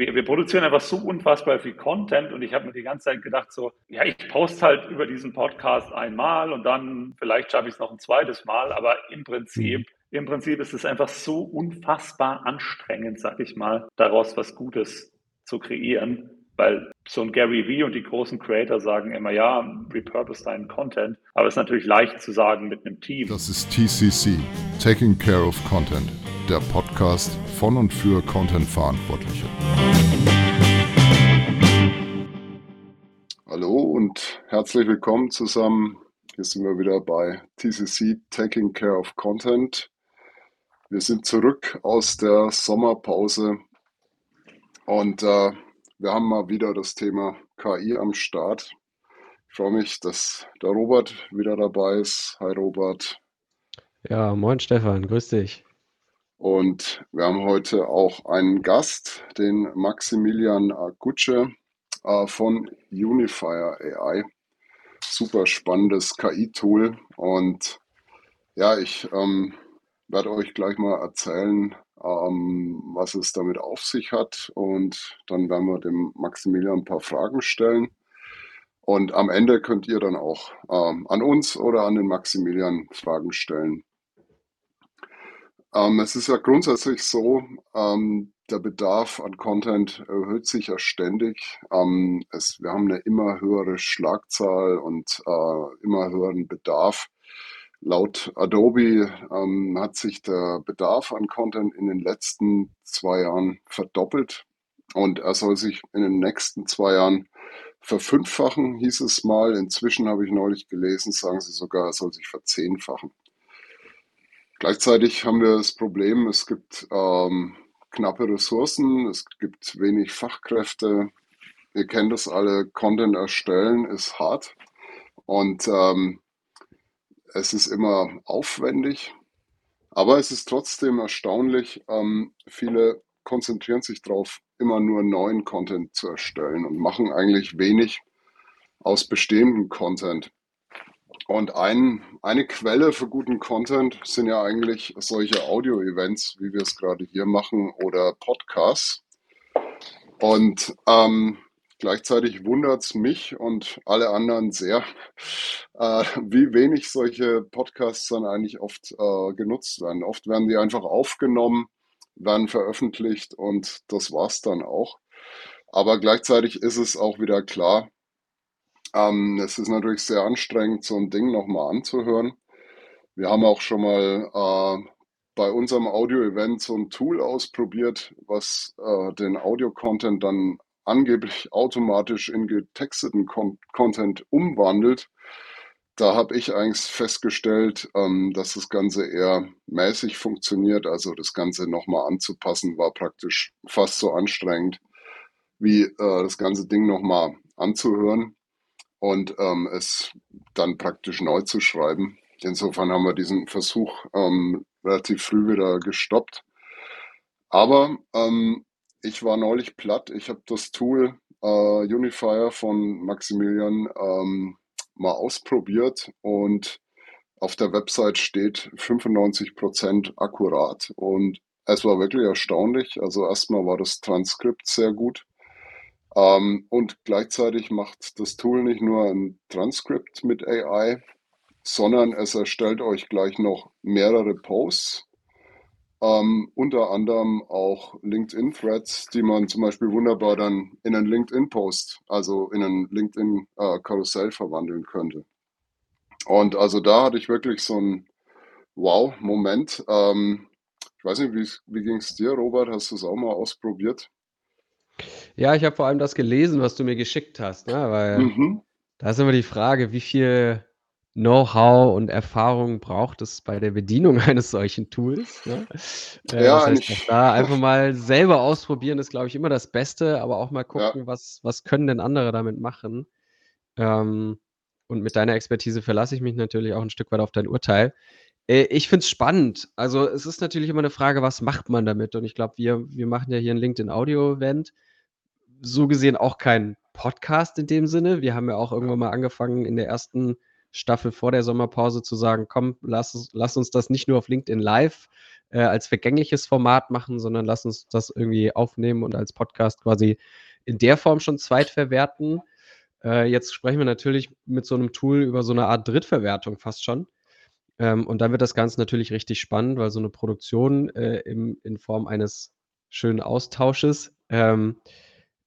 wir, wir, produzieren einfach so unfassbar viel Content und ich habe mir die ganze Zeit gedacht, so, ja, ich poste halt über diesen Podcast einmal und dann vielleicht schaffe ich es noch ein zweites Mal, aber im Prinzip, mhm. im Prinzip ist es einfach so unfassbar anstrengend, sag ich mal, daraus was Gutes zu kreieren. Weil so ein Gary Vee und die großen Creator sagen immer, ja, repurpose deinen Content. Aber es ist natürlich leicht zu sagen mit einem Team. Das ist TCC, Taking Care of Content, der Podcast von und für Content-Verantwortliche. Hallo und herzlich willkommen zusammen. Hier sind wir wieder bei TCC, Taking Care of Content. Wir sind zurück aus der Sommerpause und äh, wir haben mal wieder das Thema KI am Start. Ich freue mich, dass der Robert wieder dabei ist. Hi Robert. Ja, moin Stefan, grüß dich. Und wir haben heute auch einen Gast, den Maximilian Agutsche äh, von Unifier AI. Super spannendes KI-Tool. Und ja, ich ähm, werde euch gleich mal erzählen, ähm, was es damit auf sich hat. Und dann werden wir dem Maximilian ein paar Fragen stellen. Und am Ende könnt ihr dann auch ähm, an uns oder an den Maximilian Fragen stellen. Ähm, es ist ja grundsätzlich so, ähm, der Bedarf an Content erhöht sich ja ständig. Ähm, es, wir haben eine immer höhere Schlagzahl und äh, immer höheren Bedarf. Laut Adobe ähm, hat sich der Bedarf an Content in den letzten zwei Jahren verdoppelt und er soll sich in den nächsten zwei Jahren verfünffachen, hieß es mal. Inzwischen habe ich neulich gelesen, sagen sie sogar, er soll sich verzehnfachen. Gleichzeitig haben wir das Problem, es gibt ähm, knappe Ressourcen, es gibt wenig Fachkräfte. Ihr kennt das alle, Content erstellen ist hart. Und ähm, es ist immer aufwendig, aber es ist trotzdem erstaunlich. Ähm, viele konzentrieren sich darauf, immer nur neuen Content zu erstellen und machen eigentlich wenig aus bestehendem Content. Und ein, eine Quelle für guten Content sind ja eigentlich solche Audio-Events, wie wir es gerade hier machen, oder Podcasts. Und ähm, Gleichzeitig wundert es mich und alle anderen sehr, äh, wie wenig solche Podcasts dann eigentlich oft äh, genutzt werden. Oft werden die einfach aufgenommen, werden veröffentlicht und das war es dann auch. Aber gleichzeitig ist es auch wieder klar, ähm, es ist natürlich sehr anstrengend, so ein Ding nochmal anzuhören. Wir haben auch schon mal äh, bei unserem Audio-Event so ein Tool ausprobiert, was äh, den Audio-Content dann angeblich automatisch in getexteten Con Content umwandelt. Da habe ich eigentlich festgestellt, ähm, dass das Ganze eher mäßig funktioniert. Also das Ganze nochmal anzupassen war praktisch fast so anstrengend, wie äh, das ganze Ding nochmal anzuhören und ähm, es dann praktisch neu zu schreiben. Insofern haben wir diesen Versuch ähm, relativ früh wieder gestoppt. Aber ähm, ich war neulich platt. Ich habe das Tool äh, Unifier von Maximilian ähm, mal ausprobiert und auf der Website steht 95% akkurat. Und es war wirklich erstaunlich. Also erstmal war das Transkript sehr gut. Ähm, und gleichzeitig macht das Tool nicht nur ein Transkript mit AI, sondern es erstellt euch gleich noch mehrere Posts ähm, unter anderem auch LinkedIn-Threads, die man zum Beispiel wunderbar dann in einen LinkedIn-Post, also in einen LinkedIn-Karussell äh, verwandeln könnte. Und also da hatte ich wirklich so einen Wow-Moment. Ähm, ich weiß nicht, wie, wie ging es dir, Robert? Hast du es auch mal ausprobiert? Ja, ich habe vor allem das gelesen, was du mir geschickt hast, ne? weil mhm. da ist immer die Frage, wie viel Know-how und Erfahrung braucht es bei der Bedienung eines solchen Tools. Ne? Äh, ja, das heißt, auch da einfach mal selber ausprobieren ist, glaube ich, immer das Beste, aber auch mal gucken, ja. was, was können denn andere damit machen. Ähm, und mit deiner Expertise verlasse ich mich natürlich auch ein Stück weit auf dein Urteil. Äh, ich finde es spannend. Also es ist natürlich immer eine Frage, was macht man damit? Und ich glaube, wir, wir machen ja hier ein LinkedIn-Audio-Event. So gesehen auch kein Podcast in dem Sinne. Wir haben ja auch irgendwann mal angefangen in der ersten Staffel vor der Sommerpause zu sagen, komm, lass, lass uns das nicht nur auf LinkedIn Live äh, als vergängliches Format machen, sondern lass uns das irgendwie aufnehmen und als Podcast quasi in der Form schon zweitverwerten. Äh, jetzt sprechen wir natürlich mit so einem Tool über so eine Art Drittverwertung fast schon. Ähm, und dann wird das Ganze natürlich richtig spannend, weil so eine Produktion äh, im, in Form eines schönen Austausches ähm,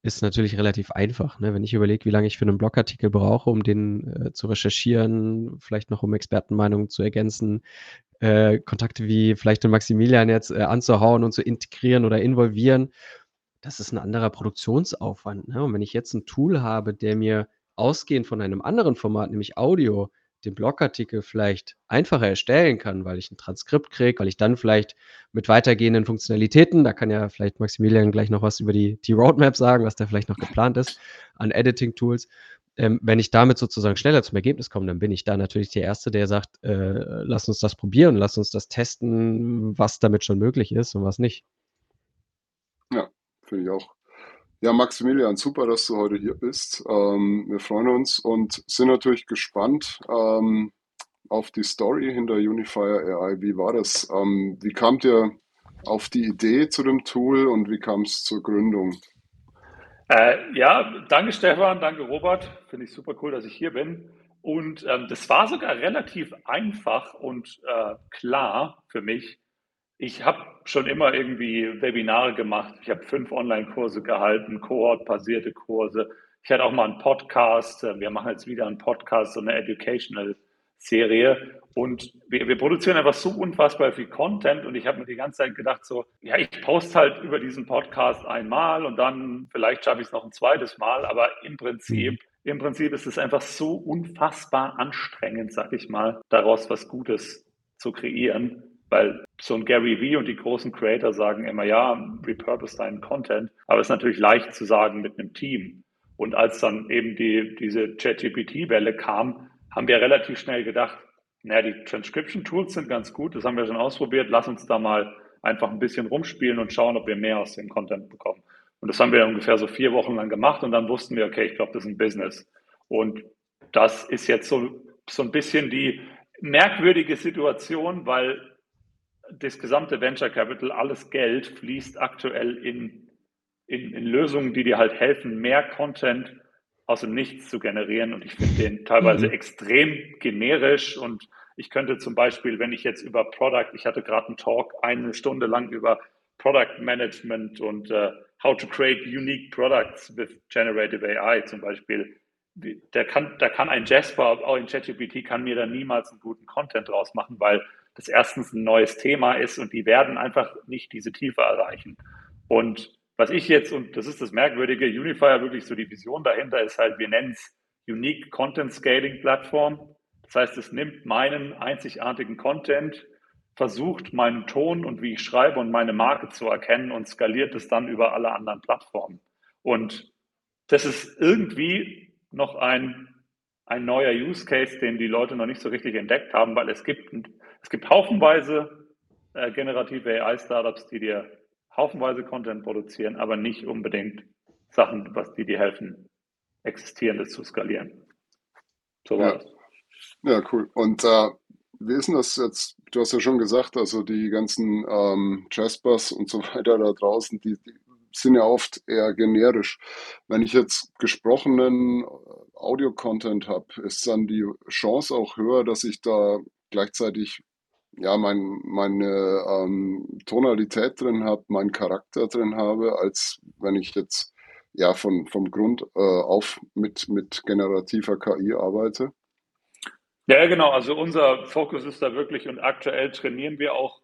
ist natürlich relativ einfach. Ne? Wenn ich überlege, wie lange ich für einen Blogartikel brauche, um den äh, zu recherchieren, vielleicht noch um Expertenmeinungen zu ergänzen, äh, Kontakte wie vielleicht den Maximilian jetzt äh, anzuhauen und zu integrieren oder involvieren, das ist ein anderer Produktionsaufwand. Ne? Und wenn ich jetzt ein Tool habe, der mir ausgehend von einem anderen Format, nämlich Audio, den Blogartikel vielleicht einfacher erstellen kann, weil ich ein Transkript kriege, weil ich dann vielleicht mit weitergehenden Funktionalitäten, da kann ja vielleicht Maximilian gleich noch was über die, die Roadmap sagen, was da vielleicht noch geplant ist an Editing-Tools. Ähm, wenn ich damit sozusagen schneller zum Ergebnis komme, dann bin ich da natürlich der Erste, der sagt, äh, lass uns das probieren, lass uns das testen, was damit schon möglich ist und was nicht. Ja, finde ich auch. Ja, Maximilian, super, dass du heute hier bist. Ähm, wir freuen uns und sind natürlich gespannt ähm, auf die Story hinter Unifier AI. Wie war das? Ähm, wie kamt ihr auf die Idee zu dem Tool und wie kam es zur Gründung? Äh, ja, danke Stefan, danke Robert. Finde ich super cool, dass ich hier bin. Und ähm, das war sogar relativ einfach und äh, klar für mich, ich habe schon immer irgendwie Webinare gemacht. Ich habe fünf Online-Kurse gehalten, Kohort-basierte Kurse. Ich hatte auch mal einen Podcast. Wir machen jetzt wieder einen Podcast, so eine Educational-Serie. Und wir, wir, produzieren einfach so unfassbar viel Content. Und ich habe mir die ganze Zeit gedacht, so, ja, ich poste halt über diesen Podcast einmal und dann vielleicht schaffe ich es noch ein zweites Mal. Aber im Prinzip, mhm. im Prinzip ist es einfach so unfassbar anstrengend, sag ich mal, daraus was Gutes zu kreieren. Weil so ein Gary Vee und die großen Creator sagen immer, ja, repurpose deinen Content. Aber es ist natürlich leicht zu sagen mit einem Team. Und als dann eben die, diese ChatGPT-Welle kam, haben wir relativ schnell gedacht, naja, die Transcription-Tools sind ganz gut, das haben wir schon ausprobiert, lass uns da mal einfach ein bisschen rumspielen und schauen, ob wir mehr aus dem Content bekommen. Und das haben wir ungefähr so vier Wochen lang gemacht und dann wussten wir, okay, ich glaube, das ist ein Business. Und das ist jetzt so, so ein bisschen die merkwürdige Situation, weil das gesamte Venture Capital, alles Geld fließt aktuell in, in, in, Lösungen, die dir halt helfen, mehr Content aus dem Nichts zu generieren. Und ich finde den teilweise mhm. extrem generisch. Und ich könnte zum Beispiel, wenn ich jetzt über Product, ich hatte gerade einen Talk eine Stunde lang über Product Management und uh, how to create unique products with generative AI zum Beispiel. Da kann, da kann ein Jasper, auch in ChatGPT, kann mir da niemals einen guten Content draus machen, weil das erstens ein neues Thema ist und die werden einfach nicht diese Tiefe erreichen. Und was ich jetzt, und das ist das Merkwürdige, Unifier wirklich so die Vision dahinter ist halt, wir nennen es Unique Content Scaling Plattform. Das heißt, es nimmt meinen einzigartigen Content, versucht meinen Ton und wie ich schreibe und meine Marke zu erkennen und skaliert es dann über alle anderen Plattformen. Und das ist irgendwie noch ein, ein neuer Use Case, den die Leute noch nicht so richtig entdeckt haben, weil es gibt es gibt haufenweise äh, generative AI-Startups, die dir haufenweise Content produzieren, aber nicht unbedingt Sachen, was die dir helfen, Existierendes zu skalieren. So ja. ja, cool. Und äh, wie ist denn das jetzt? Du hast ja schon gesagt, also die ganzen ähm, Jaspers und so weiter da draußen, die, die sind ja oft eher generisch. Wenn ich jetzt gesprochenen Audio-Content habe, ist dann die Chance auch höher, dass ich da gleichzeitig ja, mein, meine ähm, Tonalität drin habe, meinen Charakter drin habe, als wenn ich jetzt ja von, vom Grund äh, auf mit, mit generativer KI arbeite? Ja, genau. Also unser Fokus ist da wirklich und aktuell trainieren wir auch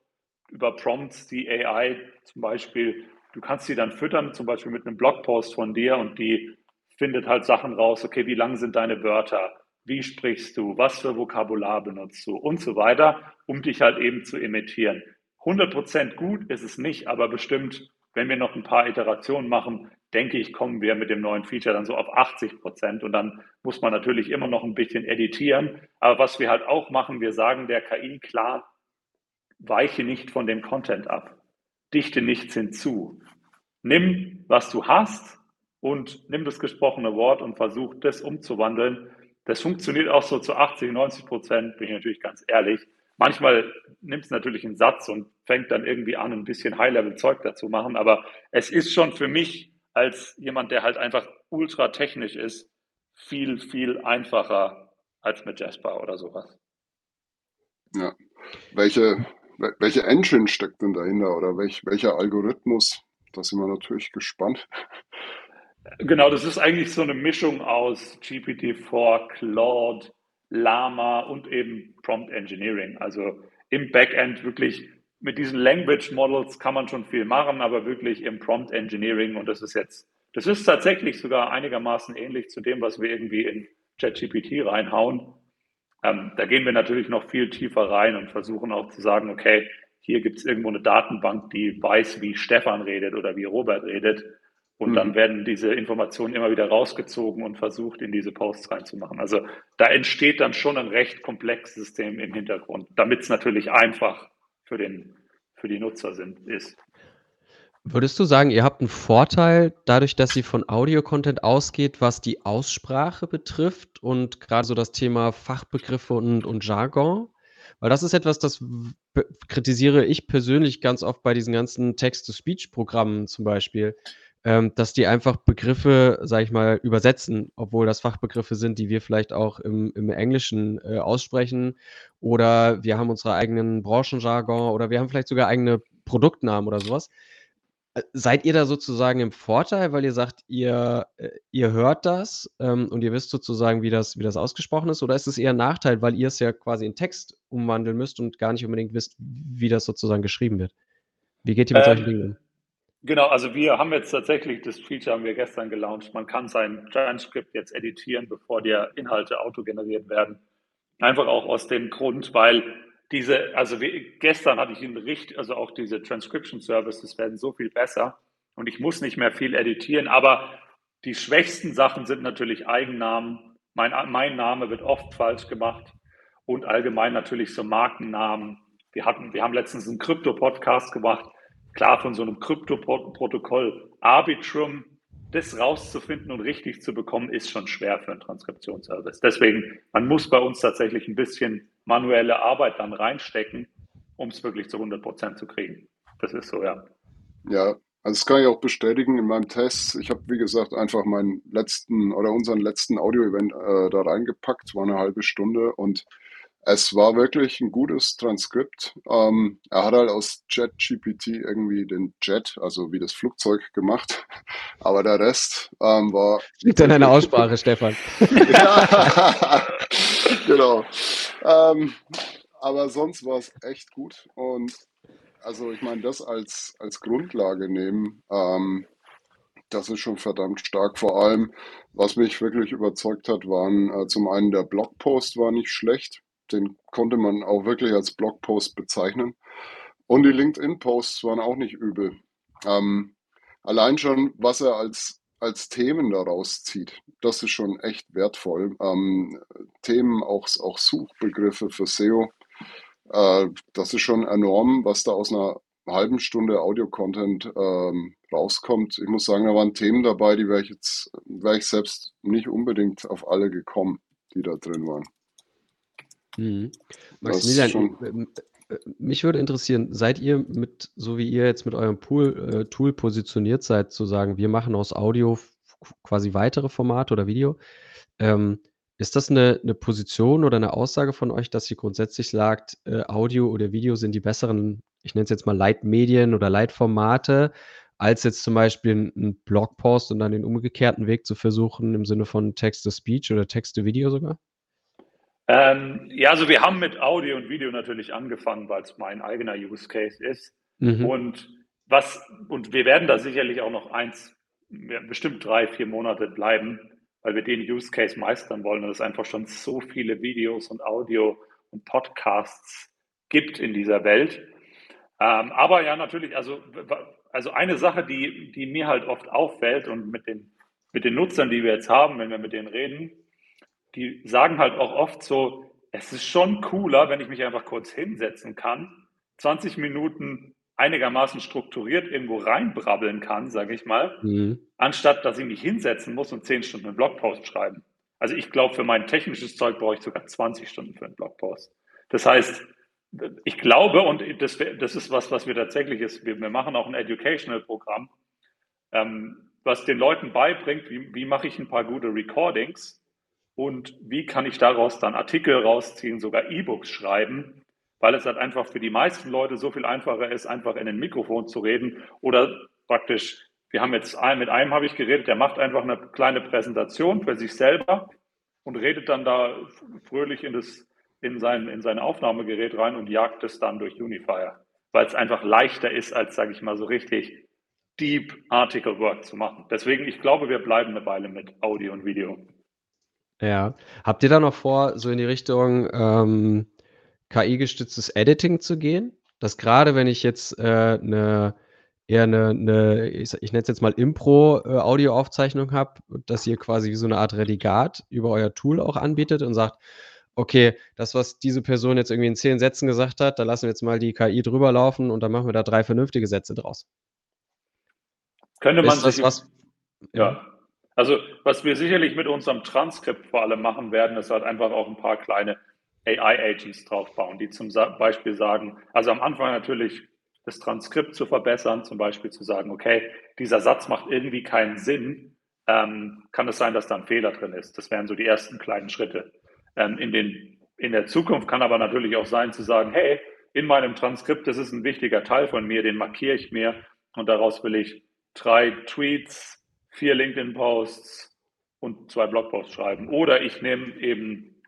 über Prompts die AI zum Beispiel. Du kannst sie dann füttern, zum Beispiel mit einem Blogpost von dir und die findet halt Sachen raus. Okay, wie lang sind deine Wörter? Wie sprichst du, was für Vokabular benutzt du und so weiter, um dich halt eben zu imitieren. 100% gut ist es nicht, aber bestimmt, wenn wir noch ein paar Iterationen machen, denke ich, kommen wir mit dem neuen Feature dann so auf 80 Prozent und dann muss man natürlich immer noch ein bisschen editieren. Aber was wir halt auch machen, wir sagen der KI klar, weiche nicht von dem Content ab, dichte nichts hinzu. Nimm, was du hast und nimm das gesprochene Wort und versuch das umzuwandeln das funktioniert auch so zu 80, 90 Prozent, bin ich natürlich ganz ehrlich. Manchmal nimmt es natürlich einen Satz und fängt dann irgendwie an, ein bisschen High-Level-Zeug dazu machen. Aber es ist schon für mich als jemand, der halt einfach ultra technisch ist, viel, viel einfacher als mit Jasper oder sowas. Ja. Welche, welche Engine steckt denn dahinter oder welch, welcher Algorithmus? Da sind wir natürlich gespannt. Genau, das ist eigentlich so eine Mischung aus GPT-4, Claude, Lama und eben Prompt Engineering. Also im Backend wirklich mit diesen Language Models kann man schon viel machen, aber wirklich im Prompt Engineering und das ist jetzt, das ist tatsächlich sogar einigermaßen ähnlich zu dem, was wir irgendwie in ChatGPT reinhauen. Ähm, da gehen wir natürlich noch viel tiefer rein und versuchen auch zu sagen, okay, hier gibt es irgendwo eine Datenbank, die weiß, wie Stefan redet oder wie Robert redet. Und mhm. dann werden diese Informationen immer wieder rausgezogen und versucht, in diese Posts reinzumachen. Also da entsteht dann schon ein recht komplexes System im Hintergrund, damit es natürlich einfach für, den, für die Nutzer sind, ist. Würdest du sagen, ihr habt einen Vorteil dadurch, dass sie von Audio-Content ausgeht, was die Aussprache betrifft und gerade so das Thema Fachbegriffe und, und Jargon? Weil das ist etwas, das kritisiere ich persönlich ganz oft bei diesen ganzen Text-to-Speech-Programmen zum Beispiel, ähm, dass die einfach Begriffe, sage ich mal, übersetzen, obwohl das Fachbegriffe sind, die wir vielleicht auch im, im Englischen äh, aussprechen. Oder wir haben unsere eigenen Branchenjargon oder wir haben vielleicht sogar eigene Produktnamen oder sowas. Äh, seid ihr da sozusagen im Vorteil, weil ihr sagt, ihr, äh, ihr hört das ähm, und ihr wisst sozusagen, wie das, wie das ausgesprochen ist? Oder ist es eher ein Nachteil, weil ihr es ja quasi in Text umwandeln müsst und gar nicht unbedingt wisst, wie das sozusagen geschrieben wird? Wie geht ihr mit ähm, solchen Dingen um? Genau, also wir haben jetzt tatsächlich, das Feature haben wir gestern gelauncht, man kann sein Transkript jetzt editieren, bevor die Inhalte autogeneriert werden. Einfach auch aus dem Grund, weil diese, also wir, gestern hatte ich einen Bericht, also auch diese Transcription Services werden so viel besser und ich muss nicht mehr viel editieren, aber die schwächsten Sachen sind natürlich Eigennamen. Mein, mein Name wird oft falsch gemacht und allgemein natürlich so Markennamen. Wir hatten, wir haben letztens einen Krypto-Podcast gemacht. Klar, von so einem Krypto-Protokoll Arbitrum das rauszufinden und richtig zu bekommen, ist schon schwer für einen Transkriptionsservice. Deswegen, man muss bei uns tatsächlich ein bisschen manuelle Arbeit dann reinstecken, um es wirklich zu 100 Prozent zu kriegen. Das ist so, ja. Ja, also das kann ich auch bestätigen in meinem Test. Ich habe, wie gesagt, einfach meinen letzten oder unseren letzten Audio-Event äh, da reingepackt, war eine halbe Stunde und es war wirklich ein gutes Transkript. Ähm, er hat halt aus JetGPT irgendwie den Jet, also wie das Flugzeug, gemacht. Aber der Rest ähm, war. Liegt an deiner Aussprache, Stefan. ja, genau. Ähm, aber sonst war es echt gut. Und also ich meine, das als, als Grundlage nehmen, ähm, das ist schon verdammt stark. Vor allem, was mich wirklich überzeugt hat, waren äh, zum einen der Blogpost war nicht schlecht den konnte man auch wirklich als Blogpost bezeichnen. Und die LinkedIn-Posts waren auch nicht übel. Ähm, allein schon, was er als, als Themen daraus zieht, das ist schon echt wertvoll. Ähm, Themen, auch, auch Suchbegriffe für SEO, äh, das ist schon enorm, was da aus einer halben Stunde Audio-Content ähm, rauskommt. Ich muss sagen, da waren Themen dabei, die wäre ich jetzt, wäre ich selbst nicht unbedingt auf alle gekommen, die da drin waren. Mhm. Maximilian, äh, mich würde interessieren, seid ihr mit, so wie ihr jetzt mit eurem Pool, äh, Tool positioniert seid, zu sagen, wir machen aus Audio quasi weitere Formate oder Video, ähm, ist das eine, eine Position oder eine Aussage von euch, dass ihr grundsätzlich sagt, äh, Audio oder Video sind die besseren, ich nenne es jetzt mal Leitmedien oder Leitformate, als jetzt zum Beispiel ein Blogpost und dann den umgekehrten Weg zu versuchen im Sinne von Text-to-Speech oder Text-to-Video sogar? Ähm, ja, also wir haben mit Audio und Video natürlich angefangen, weil es mein eigener Use Case ist. Mhm. Und was, und wir werden da sicherlich auch noch eins, bestimmt drei, vier Monate bleiben, weil wir den Use Case meistern wollen und es einfach schon so viele Videos und Audio und Podcasts gibt in dieser Welt. Ähm, aber ja, natürlich, also, also eine Sache, die, die mir halt oft auffällt und mit den, mit den Nutzern, die wir jetzt haben, wenn wir mit denen reden, die sagen halt auch oft so, es ist schon cooler, wenn ich mich einfach kurz hinsetzen kann, 20 Minuten einigermaßen strukturiert irgendwo reinbrabbeln kann, sage ich mal, mhm. anstatt dass ich mich hinsetzen muss und 10 Stunden einen Blogpost schreiben. Also ich glaube, für mein technisches Zeug brauche ich sogar 20 Stunden für einen Blogpost. Das heißt, ich glaube, und das, das ist was, was wir tatsächlich ist, wir, wir machen auch ein Educational-Programm, ähm, was den Leuten beibringt, wie, wie mache ich ein paar gute Recordings und wie kann ich daraus dann Artikel rausziehen, sogar E-Books schreiben, weil es halt einfach für die meisten Leute so viel einfacher ist, einfach in ein Mikrofon zu reden oder praktisch, wir haben jetzt mit einem habe ich geredet, der macht einfach eine kleine Präsentation für sich selber und redet dann da fröhlich in, das, in, sein, in sein Aufnahmegerät rein und jagt es dann durch Unifier, weil es einfach leichter ist, als, sage ich mal, so richtig Deep Article Work zu machen. Deswegen, ich glaube, wir bleiben eine Weile mit Audio und Video. Ja. Habt ihr da noch vor, so in die Richtung ähm, KI-gestütztes Editing zu gehen? Dass gerade wenn ich jetzt äh, eine eher eine, eine ich, ich nenne es jetzt mal Impro-Audioaufzeichnung habe, dass ihr quasi so eine Art Redigat über euer Tool auch anbietet und sagt, okay, das, was diese Person jetzt irgendwie in zehn Sätzen gesagt hat, da lassen wir jetzt mal die KI drüber laufen und dann machen wir da drei vernünftige Sätze draus. Könnte man sich. Was, ja. Also, was wir sicherlich mit unserem Transkript vor allem machen werden, ist halt einfach auch ein paar kleine AI-Agents draufbauen, die zum Beispiel sagen, also am Anfang natürlich das Transkript zu verbessern, zum Beispiel zu sagen, okay, dieser Satz macht irgendwie keinen Sinn, ähm, kann es sein, dass da ein Fehler drin ist. Das wären so die ersten kleinen Schritte. Ähm, in, den, in der Zukunft kann aber natürlich auch sein zu sagen, hey, in meinem Transkript, das ist ein wichtiger Teil von mir, den markiere ich mir und daraus will ich drei Tweets, vier LinkedIn-Posts und zwei Blogposts schreiben. Oder ich nehme eben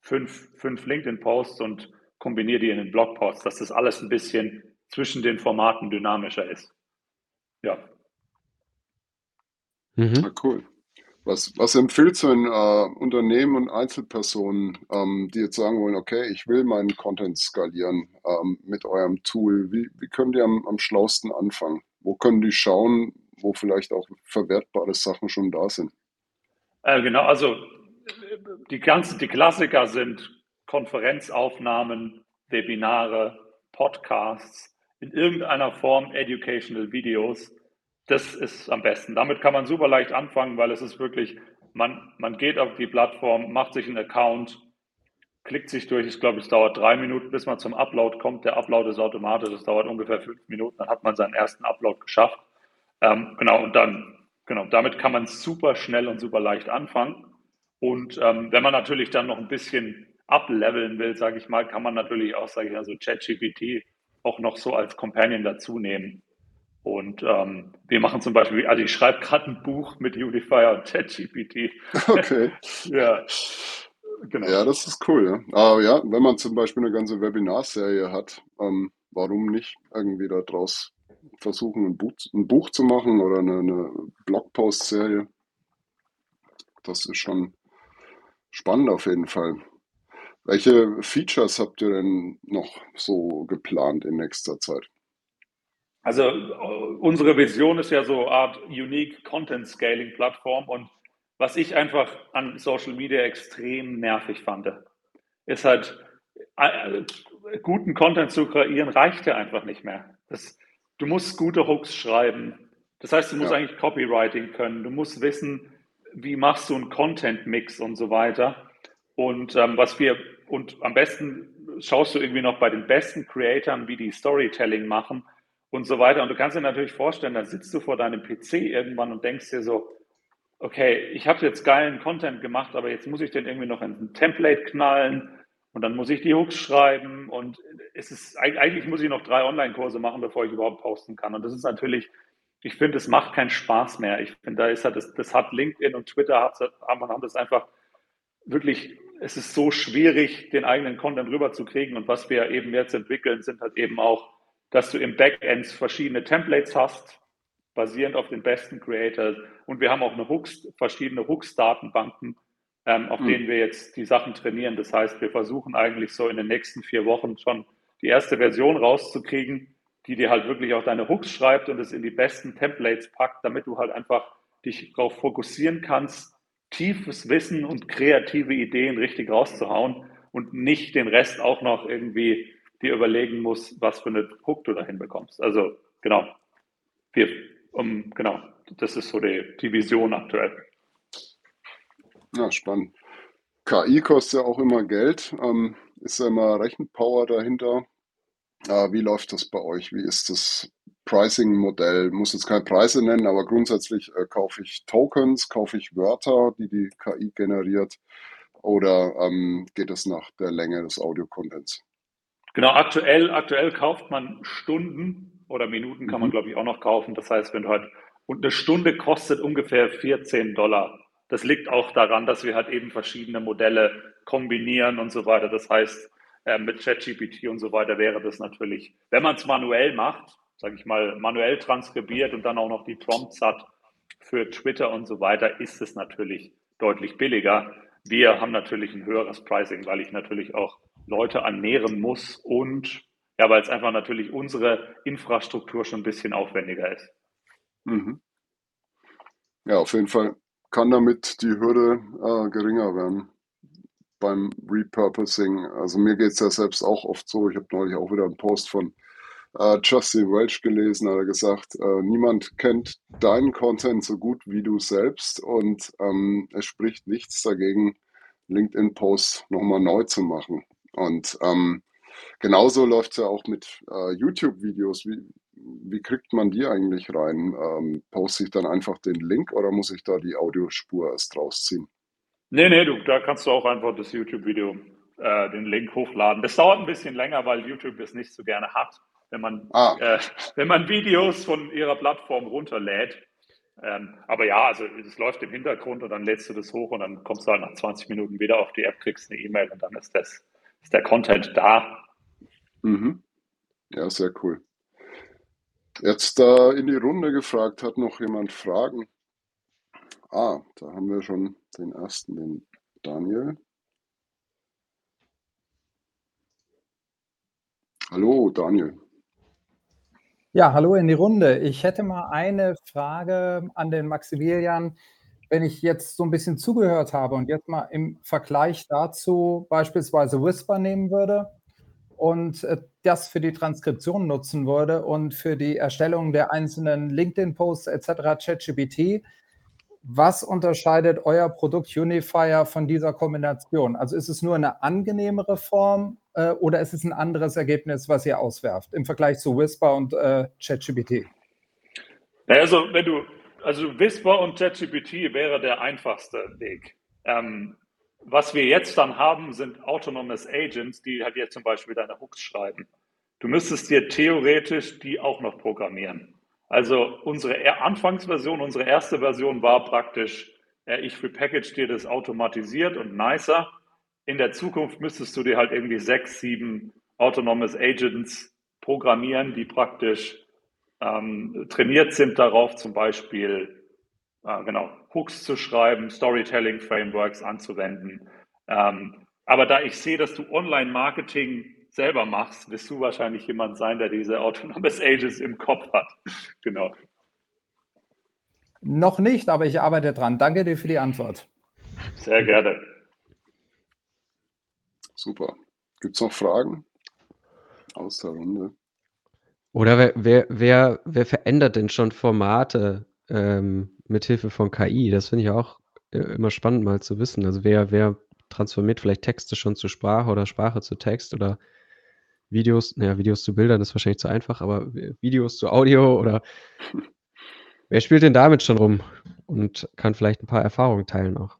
fünf, fünf LinkedIn-Posts und kombiniere die in den Blogposts, dass das alles ein bisschen zwischen den Formaten dynamischer ist. Ja. Mhm. Ja, cool. Was, was empfiehlst du in äh, Unternehmen und Einzelpersonen, ähm, die jetzt sagen wollen, okay, ich will meinen Content skalieren ähm, mit eurem Tool? Wie, wie können die am, am schlausten anfangen? Wo können die schauen, wo vielleicht auch verwertbare Sachen schon da sind? Äh, genau, also die ganzen, die Klassiker sind Konferenzaufnahmen, Webinare, Podcasts, in irgendeiner Form Educational Videos. Das ist am besten. Damit kann man super leicht anfangen, weil es ist wirklich, man, man geht auf die Plattform, macht sich einen Account, klickt sich durch. Ich glaube, es dauert drei Minuten, bis man zum Upload kommt. Der Upload ist automatisch, es dauert ungefähr fünf Minuten, dann hat man seinen ersten Upload geschafft. Ähm, genau, und dann, genau, damit kann man super schnell und super leicht anfangen. Und ähm, wenn man natürlich dann noch ein bisschen ableveln will, sage ich mal, kann man natürlich auch, sage ich mal, so ChatGPT auch noch so als Companion dazu nehmen. Und ähm, wir machen zum Beispiel, also ich schreibe gerade ein Buch mit Unifier und ChatGPT. Okay. ja. Genau. Ja, das ist cool. Ja. Aber ja, wenn man zum Beispiel eine ganze Webinarserie hat, ähm, warum nicht irgendwie daraus versuchen, ein Buch, ein Buch zu machen oder eine, eine Blogpost-Serie? Das ist schon spannend auf jeden Fall. Welche Features habt ihr denn noch so geplant in nächster Zeit? Also unsere Vision ist ja so eine Art Unique Content Scaling Plattform und was ich einfach an Social Media extrem nervig fand, ist halt, äh, guten Content zu kreieren, reicht ja einfach nicht mehr. Das, du musst gute Hooks schreiben. Das heißt, du musst ja. eigentlich Copywriting können. Du musst wissen, wie machst du einen Content-Mix und so weiter. Und ähm, was wir, und am besten schaust du irgendwie noch bei den besten Creatoren, wie die Storytelling machen und so weiter. Und du kannst dir natürlich vorstellen, dann sitzt du vor deinem PC irgendwann und denkst dir so, okay, ich habe jetzt geilen Content gemacht, aber jetzt muss ich den irgendwie noch in ein Template knallen und dann muss ich die Hooks schreiben und es ist eigentlich muss ich noch drei Online-Kurse machen, bevor ich überhaupt posten kann. Und das ist natürlich, ich finde, es macht keinen Spaß mehr. Ich finde, da ist halt das, das hat LinkedIn und Twitter haben, das einfach wirklich, es ist so schwierig, den eigenen Content rüberzukriegen. Und was wir eben jetzt entwickeln, sind halt eben auch, dass du im Backend verschiedene Templates hast, basierend auf den besten Creators. Und wir haben auch eine Hooks, verschiedene Hooks-Datenbanken, ähm, auf mhm. denen wir jetzt die Sachen trainieren. Das heißt, wir versuchen eigentlich so in den nächsten vier Wochen schon die erste Version rauszukriegen, die dir halt wirklich auch deine Hooks schreibt und es in die besten Templates packt, damit du halt einfach dich darauf fokussieren kannst, tiefes Wissen und kreative Ideen richtig rauszuhauen und nicht den Rest auch noch irgendwie dir überlegen musst, was für eine Hook du dahin bekommst. Also genau, wir um, genau, das ist so die, die Vision aktuell. Ja, spannend. KI kostet ja auch immer Geld. Ähm, ist da immer Rechenpower dahinter? Äh, wie läuft das bei euch? Wie ist das Pricing-Modell? Muss jetzt keine Preise nennen, aber grundsätzlich äh, kaufe ich Tokens, kaufe ich Wörter, die die KI generiert, oder ähm, geht es nach der Länge des Audio-Contents? Genau, aktuell, aktuell kauft man Stunden oder Minuten kann man, mhm. glaube ich, auch noch kaufen. Das heißt, wenn du halt, und eine Stunde kostet ungefähr 14 Dollar. Das liegt auch daran, dass wir halt eben verschiedene Modelle kombinieren und so weiter. Das heißt, äh, mit ChatGPT und so weiter wäre das natürlich, wenn man es manuell macht, sage ich mal, manuell transkribiert und dann auch noch die Prompts hat für Twitter und so weiter, ist es natürlich deutlich billiger. Wir haben natürlich ein höheres Pricing, weil ich natürlich auch Leute ernähren muss und ja, weil es einfach natürlich unsere Infrastruktur schon ein bisschen aufwendiger ist. Mhm. Ja, auf jeden Fall kann damit die Hürde äh, geringer werden beim Repurposing. Also mir geht es ja selbst auch oft so. Ich habe neulich auch wieder einen Post von äh, Justin Welch gelesen, hat er gesagt, äh, niemand kennt deinen Content so gut wie du selbst und ähm, es spricht nichts dagegen, LinkedIn-Posts nochmal neu zu machen. Und ähm, genauso läuft es ja auch mit äh, YouTube-Videos. Wie, kriegt man die eigentlich rein? Ähm, poste ich dann einfach den Link oder muss ich da die Audiospur erst rausziehen? Nee, nee, du, da kannst du auch einfach das YouTube-Video, äh, den Link hochladen. Das dauert ein bisschen länger, weil YouTube es nicht so gerne hat, wenn man, ah. äh, wenn man Videos von ihrer Plattform runterlädt. Ähm, aber ja, also es läuft im Hintergrund und dann lädst du das hoch und dann kommst du halt nach 20 Minuten wieder auf die App, kriegst eine E-Mail und dann ist das ist der Content da. Mhm. Ja, sehr cool. Jetzt äh, in die Runde gefragt, hat noch jemand Fragen? Ah, da haben wir schon den ersten, den Daniel. Hallo, Daniel. Ja, hallo in die Runde. Ich hätte mal eine Frage an den Maximilian wenn ich jetzt so ein bisschen zugehört habe und jetzt mal im Vergleich dazu beispielsweise Whisper nehmen würde und äh, das für die Transkription nutzen würde und für die Erstellung der einzelnen LinkedIn-Posts etc. ChatGPT, was unterscheidet euer Produkt Unifier von dieser Kombination? Also ist es nur eine angenehmere Form äh, oder ist es ein anderes Ergebnis, was ihr auswerft im Vergleich zu Whisper und äh, ChatGPT? Also wenn du also Whisper und ChatGPT wäre der einfachste Weg. Ähm, was wir jetzt dann haben, sind Autonomous Agents, die halt jetzt zum Beispiel deine Hooks schreiben. Du müsstest dir theoretisch die auch noch programmieren. Also unsere Anfangsversion, unsere erste Version war praktisch, äh, ich repackage dir das automatisiert und nicer. In der Zukunft müsstest du dir halt irgendwie sechs, sieben Autonomous Agents programmieren, die praktisch ähm, trainiert sind darauf, zum Beispiel äh, genau, Hooks zu schreiben, Storytelling-Frameworks anzuwenden. Ähm, aber da ich sehe, dass du Online-Marketing selber machst, wirst du wahrscheinlich jemand sein, der diese Autonomous Agents im Kopf hat. genau. Noch nicht, aber ich arbeite dran. Danke dir für die Antwort. Sehr gerne. Super. Gibt es noch Fragen aus der Runde? Oder wer, wer, wer, wer verändert denn schon Formate ähm, mit Hilfe von KI? Das finde ich auch äh, immer spannend mal zu wissen. Also wer, wer transformiert vielleicht Texte schon zu Sprache oder Sprache zu Text oder Videos, naja, Videos zu Bildern ist wahrscheinlich zu einfach, aber Videos zu Audio oder wer spielt denn damit schon rum und kann vielleicht ein paar Erfahrungen teilen auch?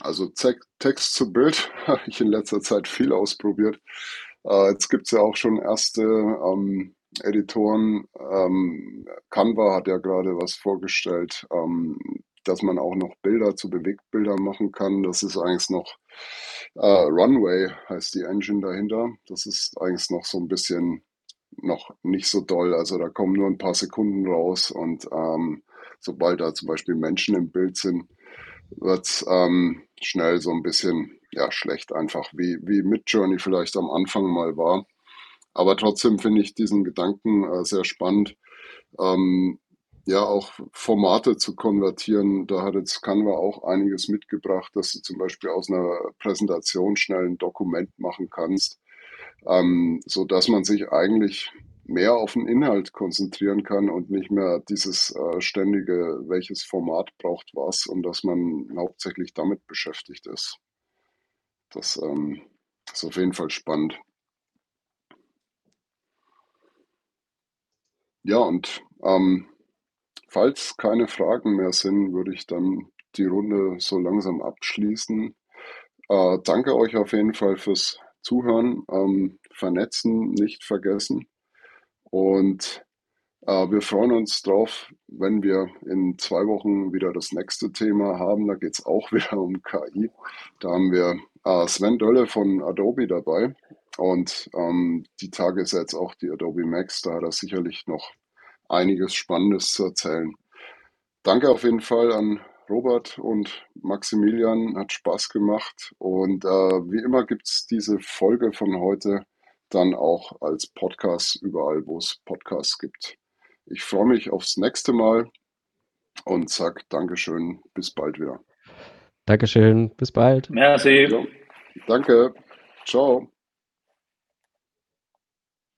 Also Text zu Bild habe ich in letzter Zeit viel ausprobiert. Äh, jetzt gibt es ja auch schon erste ähm, Editoren. Ähm, Canva hat ja gerade was vorgestellt, ähm, dass man auch noch Bilder zu Bewegtbildern machen kann. Das ist eigentlich noch äh, Runway, heißt die Engine dahinter. Das ist eigentlich noch so ein bisschen noch nicht so doll. Also da kommen nur ein paar Sekunden raus und ähm, sobald da zum Beispiel Menschen im Bild sind, wird es ähm, schnell so ein bisschen ja, schlecht einfach, wie, wie Midjourney vielleicht am Anfang mal war. Aber trotzdem finde ich diesen Gedanken äh, sehr spannend, ähm, ja auch Formate zu konvertieren. Da hat jetzt Canva auch einiges mitgebracht, dass du zum Beispiel aus einer Präsentation schnell ein Dokument machen kannst, ähm, so dass man sich eigentlich mehr auf den Inhalt konzentrieren kann und nicht mehr dieses äh, ständige, welches Format braucht was und dass man hauptsächlich damit beschäftigt ist. Das ähm, ist auf jeden Fall spannend. Ja, und ähm, falls keine Fragen mehr sind, würde ich dann die Runde so langsam abschließen. Äh, danke euch auf jeden Fall fürs Zuhören. Ähm, vernetzen nicht vergessen. Und äh, wir freuen uns drauf, wenn wir in zwei Wochen wieder das nächste Thema haben. Da geht es auch wieder um KI. Da haben wir äh, Sven Dölle von Adobe dabei. Und ähm, die Tage ist jetzt auch die Adobe Max. Da hat er sicherlich noch einiges Spannendes zu erzählen. Danke auf jeden Fall an Robert und Maximilian. Hat Spaß gemacht. Und äh, wie immer gibt es diese Folge von heute dann auch als Podcast überall, wo es Podcasts gibt. Ich freue mich aufs nächste Mal und sage Dankeschön, bis bald wieder. Dankeschön, bis bald. Merci. Danke, ciao.